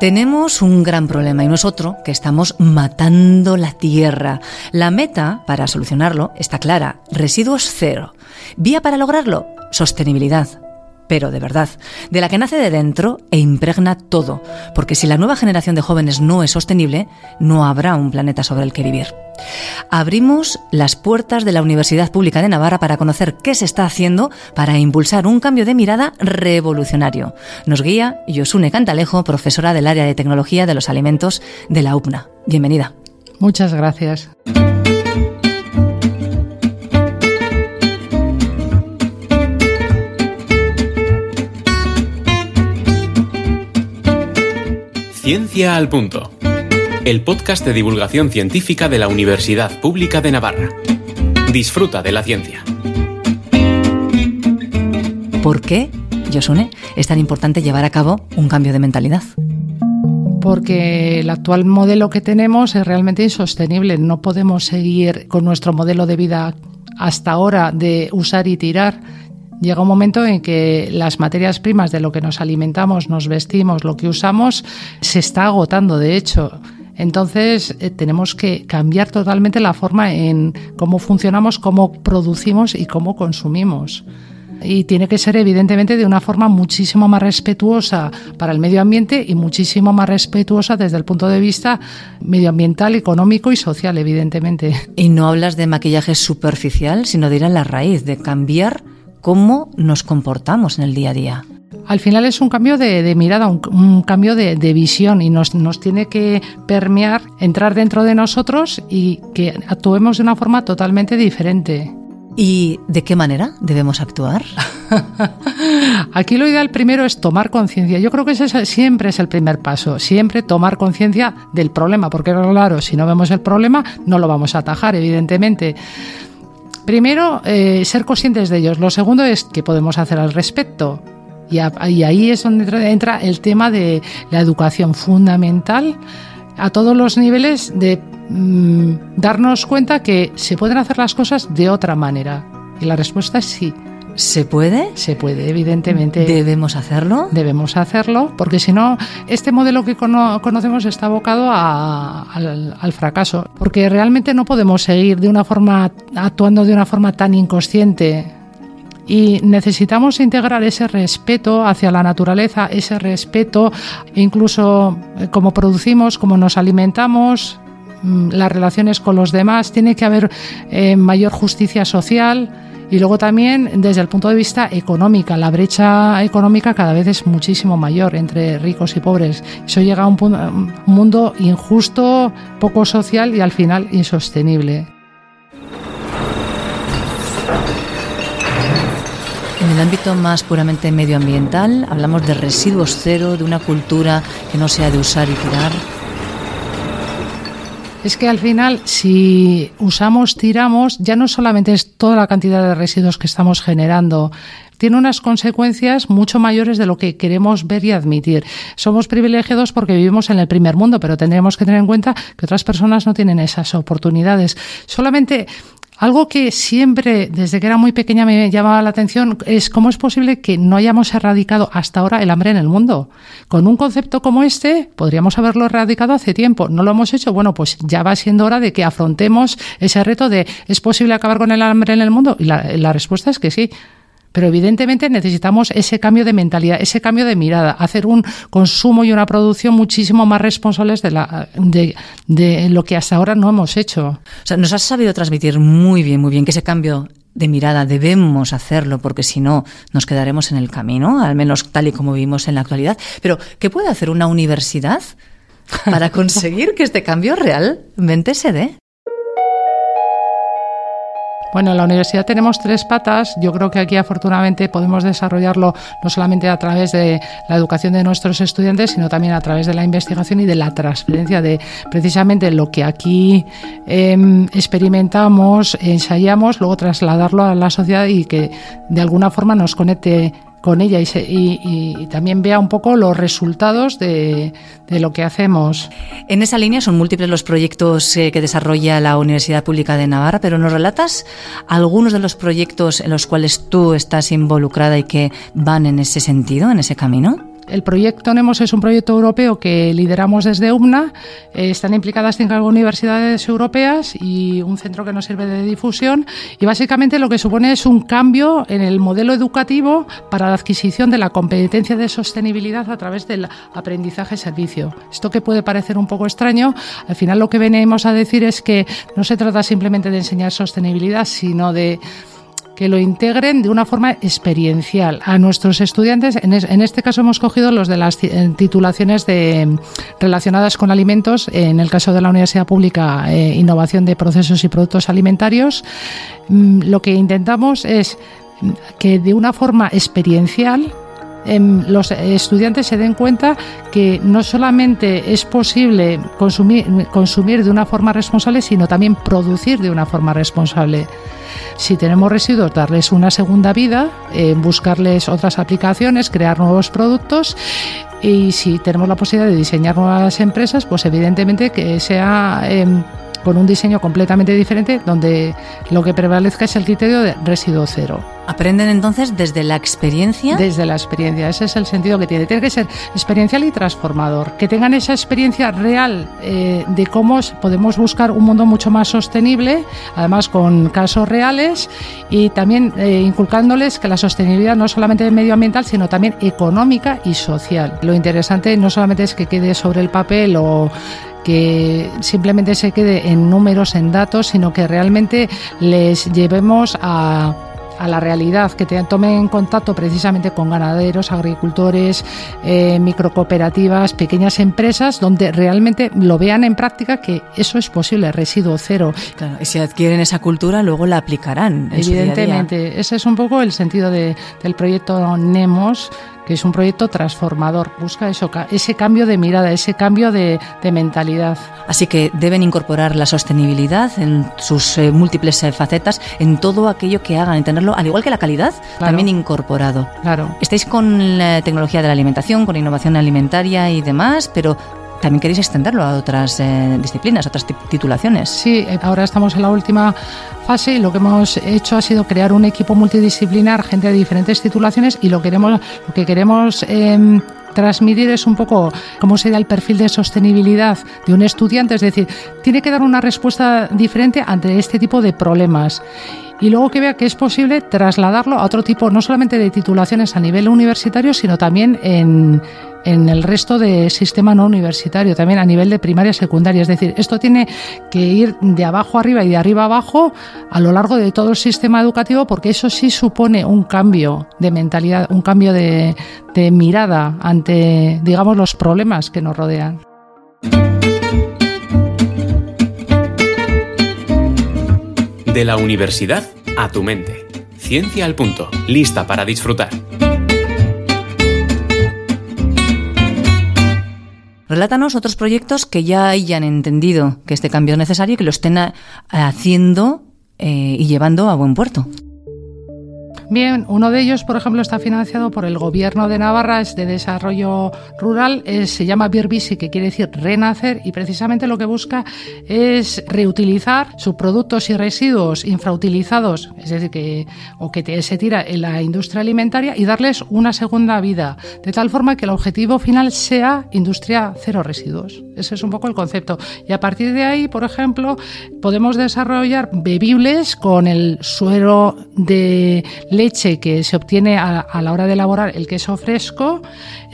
Tenemos un gran problema y no es otro que estamos matando la tierra. La meta para solucionarlo está clara, residuos cero. Vía para lograrlo, sostenibilidad pero de verdad, de la que nace de dentro e impregna todo, porque si la nueva generación de jóvenes no es sostenible, no habrá un planeta sobre el que vivir. Abrimos las puertas de la Universidad Pública de Navarra para conocer qué se está haciendo para impulsar un cambio de mirada revolucionario. Nos guía Yosune Cantalejo, profesora del área de tecnología de los alimentos de la UPNA. Bienvenida. Muchas gracias. Ciencia al Punto, el podcast de divulgación científica de la Universidad Pública de Navarra. Disfruta de la ciencia. ¿Por qué, Yosune, es tan importante llevar a cabo un cambio de mentalidad? porque el actual modelo que tenemos es realmente insostenible. No podemos seguir con nuestro modelo de vida hasta ahora de usar y tirar Llega un momento en que las materias primas de lo que nos alimentamos, nos vestimos, lo que usamos, se está agotando, de hecho. Entonces eh, tenemos que cambiar totalmente la forma en cómo funcionamos, cómo producimos y cómo consumimos. Y tiene que ser evidentemente de una forma muchísimo más respetuosa para el medio ambiente y muchísimo más respetuosa desde el punto de vista medioambiental, económico y social, evidentemente. Y no hablas de maquillaje superficial, sino de ir a la raíz, de cambiar cómo nos comportamos en el día a día. Al final es un cambio de, mirada, un, cambio de, visión y nos, nos, tiene que permear, entrar dentro de nosotros y que actuemos de una forma totalmente diferente. ¿Y de qué manera debemos actuar? Aquí lo ideal primero es tomar conciencia. Yo creo que ese siempre es el primer paso, siempre tomar conciencia del problema, porque claro, si no vemos el problema no lo vamos a atajar, evidentemente. Primero, eh, ser conscientes de ellos. Lo segundo es qué podemos hacer al respecto. Y, ahí es donde entra el tema de la educación fundamental a todos los niveles de mm, darnos cuenta que se pueden hacer las cosas de otra manera. Y la respuesta es sí. ¿Se puede? Se puede, evidentemente. ¿Debemos hacerlo? Debemos hacerlo, porque si no, este modelo que conocemos está abocado al, al, fracaso, porque realmente no podemos seguir de una forma, actuando de una forma tan inconsciente. Y necesitamos integrar ese respeto hacia la naturaleza, ese respeto, incluso eh, cómo producimos, cómo nos alimentamos, mm, las relaciones con los demás, tiene que haber eh, mayor justicia social y luego también desde el punto de vista económico, la brecha económica cada vez es muchísimo mayor entre ricos y pobres. Eso llega a un, un mundo injusto, poco social y al final insostenible. En el ámbito más puramente medioambiental, hablamos de residuos cero, de una cultura que no sea de usar y tirar. Es que al final, si usamos, tiramos, ya no solamente es toda la cantidad de residuos que estamos generando, tiene unas consecuencias mucho mayores de lo que queremos ver y admitir. Somos privilegiados porque vivimos en el primer mundo, pero tendremos que tener en cuenta que otras personas no tienen esas oportunidades. Solamente algo que siempre, desde que era muy pequeña, me llamaba la atención es cómo es posible que no hayamos erradicado hasta ahora el hambre en el mundo. Con un concepto como este, podríamos haberlo erradicado hace tiempo. ¿No lo hemos hecho? Bueno, pues ya va siendo hora de que afrontemos ese reto de ¿es posible acabar con el hambre en el mundo? Y la, la respuesta es que sí. Pero evidentemente necesitamos ese cambio de mentalidad, ese cambio de mirada, hacer un consumo y una producción muchísimo más responsables de, la, de, de lo que hasta ahora no hemos hecho. O sea, nos has sabido transmitir muy bien, muy bien que ese cambio de mirada debemos hacerlo porque si no nos quedaremos en el camino, al menos tal y como vivimos en la actualidad. Pero, ¿qué puede hacer una universidad para conseguir que este cambio realmente se dé? Bueno, en la universidad tenemos tres patas. Yo creo que aquí afortunadamente podemos desarrollarlo no solamente a través de la educación de nuestros estudiantes, sino también a través de la investigación y de la transferencia de precisamente lo que aquí em, experimentamos, ensayamos, luego trasladarlo a la sociedad y que de alguna forma nos conecte con ella y, también vea un poco los resultados de, lo que hacemos. En esa línea son múltiples los proyectos eh, que desarrolla la Universidad Pública de Navarra, pero ¿nos relatas algunos de los proyectos en los cuales tú estás involucrada y que van en ese sentido, en ese camino? El proyecto NEMOS es un proyecto europeo que lideramos desde UMNA. Eh, están implicadas cinco universidades europeas y un centro que nos sirve de difusión. Y básicamente lo que supone es un cambio en el modelo educativo para la adquisición de la competencia de sostenibilidad a través del aprendizaje-servicio. Esto que puede parecer un poco extraño, al final lo que venimos a decir es que no se trata simplemente de enseñar sostenibilidad, sino de que lo integren de una forma experiencial a nuestros estudiantes. En, este caso hemos cogido los de las eh, titulaciones de, relacionadas con alimentos, en el caso de la Universidad Pública, eh, Innovación de Procesos y Productos Alimentarios. Mm, lo que intentamos es que de una forma experiencial los estudiantes se den cuenta que no solamente es posible consumir, consumir de una forma responsable, sino también producir de una forma responsable. Si tenemos residuos, darles una segunda vida, eh, buscarles otras aplicaciones, crear nuevos productos y si tenemos la posibilidad de diseñar nuevas empresas, pues evidentemente que sea... Em, con un diseño completamente diferente donde lo que prevalezca es el criterio de residuo cero. Aprenden entonces desde la experiencia. Desde la experiencia, ese es el sentido que tiene. Tiene que ser experiencial y transformador. Que tengan esa experiencia real eh, de cómo podemos buscar un mundo mucho más sostenible, además con casos reales y también eh, inculcándoles que la sostenibilidad no solamente medioambiental, sino también económica y social. Lo interesante no solamente es que quede sobre el papel o que simplemente se quede en números, en datos, sino que realmente les llevemos a a la realidad, que te tomen contacto precisamente con ganaderos, agricultores, eh, microcooperativas, pequeñas empresas, donde realmente lo vean en práctica que eso es posible, residuo cero. Claro, y si adquieren esa cultura, luego la aplicarán. Evidentemente, ese es un poco el sentido de, del proyecto NEMOS, que es un proyecto transformador, busca eso, ese cambio de mirada, ese cambio de, mentalidad. Así que deben incorporar la sostenibilidad en sus eh, múltiples eh, facetas, en todo aquello que hagan, y tenerlo, al igual que la calidad, también incorporado. Claro. Estáis con la tecnología de la alimentación, con la innovación alimentaria y demás, pero también queréis extenderlo a otras eh, disciplinas, otras titulaciones. Sí, eh, ahora estamos en la última fase. Y lo que hemos hecho ha sido crear un equipo multidisciplinar, gente de diferentes titulaciones y lo, queremos, lo que queremos em, transmitir es un poco cómo sería el perfil de sostenibilidad de un estudiante, es decir, tiene que dar una respuesta diferente ante este tipo de problemas y luego que vea que es posible trasladarlo a otro tipo, no solamente de titulaciones a nivel universitario, sino también en, en el resto del sistema no universitario, también a nivel de primaria y secundaria. Es decir, esto tiene que ir de abajo arriba y de arriba abajo a lo largo de todo el sistema educativo porque eso sí supone un cambio de mentalidad, un cambio de, de mirada ante, digamos, los problemas que nos rodean. De la universidad a tu mente. Ciencia al punto. Lista para disfrutar. Relátanos otros proyectos que ya hayan entendido que este cambio es necesario y que lo estén haciendo eh, y llevando a buen puerto. Bien, uno de ellos, por ejemplo, está financiado por el Gobierno de Navarra, es de desarrollo rural, se llama Birbisi, que quiere decir renacer, y precisamente lo que busca es reutilizar subproductos y residuos infrautilizados, es decir, que, o que se tira en la industria alimentaria y darles una segunda vida, de tal forma que el objetivo final sea industria cero residuos. Ese es un poco el concepto. Y a partir de ahí, por ejemplo, podemos desarrollar bebibles con el suero de leche que se obtiene a, la hora de elaborar el queso fresco,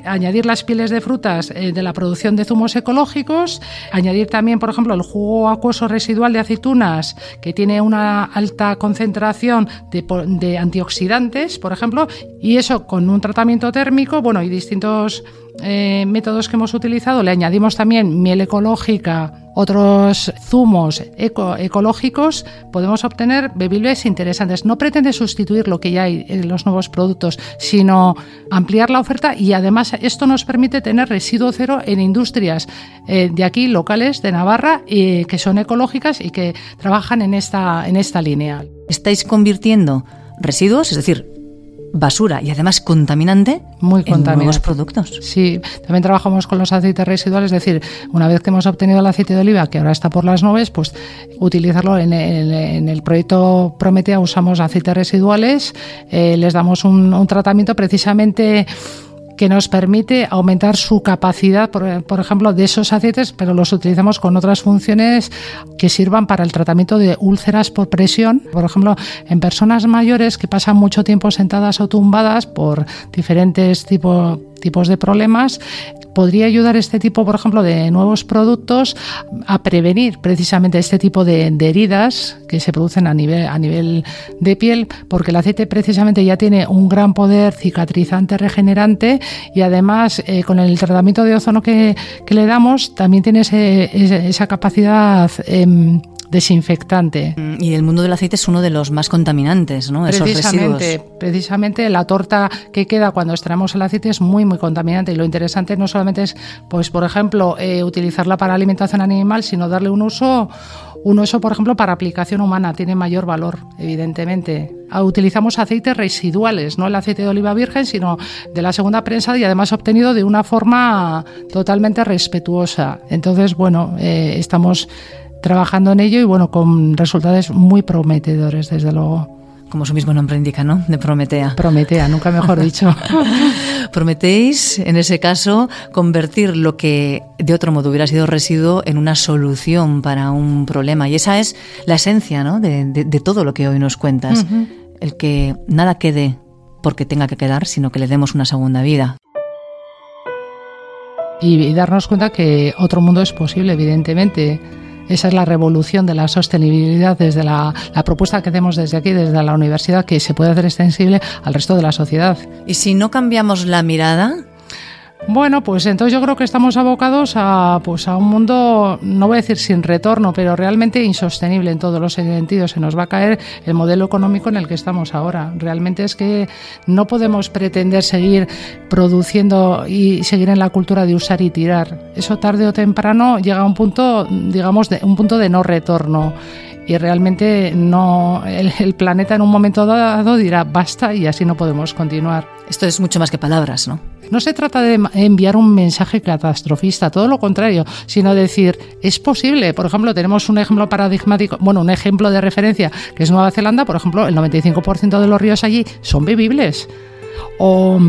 añadir las pieles de frutas eh, de la producción de zumos ecológicos, añadir también, por ejemplo, el jugo acuoso residual de aceitunas que tiene una alta concentración de, antioxidantes, por ejemplo, y eso con un tratamiento térmico, bueno, y distintos eh, métodos que hemos utilizado, le añadimos también miel ecológica, otros zumos ecológicos, podemos obtener bebibles interesantes. No pretende sustituir lo que ya hay en los nuevos productos, sino ampliar la oferta y además esto nos permite tener residuo cero en industrias eh, de aquí, locales, de Navarra, y que son ecológicas y que trabajan en esta, en esta línea. Estáis convirtiendo residuos, es decir, basura y además contaminante Muy contaminante. en nuevos productos. Sí, también trabajamos con los aceites residuales, es decir, una vez que hemos obtenido el aceite de oliva, que ahora está por las nubes, pues utilizarlo en el, proyecto Prometea usamos aceites residuales, eh, les damos un, un tratamiento precisamente que nos permite aumentar su capacidad, por, ejemplo, de esos aceites, pero los utilizamos con otras funciones que sirvan para el tratamiento de úlceras por presión. Por ejemplo, en personas mayores que pasan mucho tiempo sentadas o tumbadas por diferentes tipos tipos de problemas, podría ayudar este tipo, por ejemplo, de nuevos productos a prevenir precisamente este tipo de, heridas que se producen a nivel, a nivel de piel, porque el aceite precisamente ya tiene un gran poder cicatrizante, regenerante y además eh, con el tratamiento de ozono que, le damos también tiene esa capacidad em, desinfectante. Mm, y el mundo del aceite es uno de los más contaminantes, ¿no? Precisamente, precisamente la torta que queda cuando extraemos el aceite es muy, muy contaminante. Y lo interesante no solamente es, pues, por ejemplo, eh, utilizarla para alimentación animal, sino darle un uso un uso, por ejemplo, para aplicación humana tiene mayor valor, evidentemente. Ah, utilizamos aceites residuales, no el aceite de oliva virgen, sino de la segunda prensa y además obtenido de una forma totalmente respetuosa. Entonces, bueno, eh, estamos trabajando en ello y bueno, con resultados muy prometedores, desde luego. Como su mismo nombre indica, ¿no? De Prometea. Prometea, nunca mejor dicho. Prometéis, en ese caso, convertir lo que de otro modo hubiera sido residuo en una solución para un problema. Y esa es la esencia, ¿no? De, todo lo que hoy nos cuentas. El que nada quede porque tenga que quedar, sino que le demos una segunda vida y, darnos cuenta que otro mundo es posible, evidentemente. Esa es la revolución de la sostenibilidad desde la, propuesta que hacemos desde aquí, desde la universidad, que se puede hacer extensible al resto de la sociedad. ¿Y si no cambiamos la mirada? Bueno, pues entonces yo creo que estamos abocados a, pues a un mundo, no voy a decir sin retorno, pero realmente insostenible en todos los sentidos. Se nos va a caer el modelo económico en el que estamos ahora. Realmente es que no podemos pretender seguir produciendo y seguir en la cultura de usar y tirar. Eso tarde o temprano llega a un punto, digamos, de un punto de no retorno y realmente no el, planeta en un momento dado dirá basta y así no podemos continuar. Esto es mucho más que palabras, ¿no? No se trata de enviar un mensaje catastrofista, todo lo contrario, sino decir, es posible. Por ejemplo, tenemos un ejemplo paradigmático, bueno, un ejemplo de referencia, que es Nueva Zelanda, por ejemplo, el 95% de los ríos allí son bebibles. O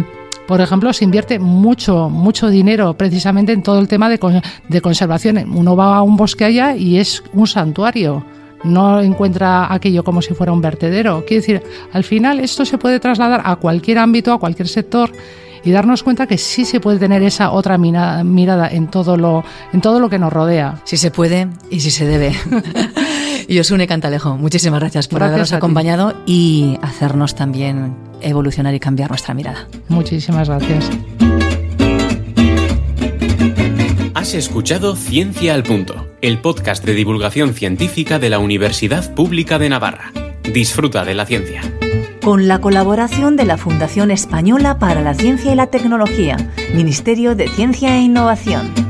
por ejemplo, se invierte mucho, mucho dinero precisamente en todo el tema de, de, conservación. Uno va a un bosque allá y es un santuario no encuentra aquello como si fuera un vertedero. Quiere decir, al final esto se puede trasladar a cualquier ámbito, a cualquier sector y darnos cuenta que sí se puede tener esa otra mirada en todo lo, en todo lo que nos rodea. Sí se puede y sí se debe. y Osune Cantalejo, muchísimas gracias por habernos acompañado y hacernos también evolucionar y cambiar nuestra mirada. Muchísimas gracias. Has escuchado Ciencia al Punto, el podcast de divulgación científica de la Universidad Pública de Navarra. Disfruta de la ciencia. Con la colaboración de la Fundación Española para la Ciencia y la Tecnología, Ministerio de Ciencia e Innovación.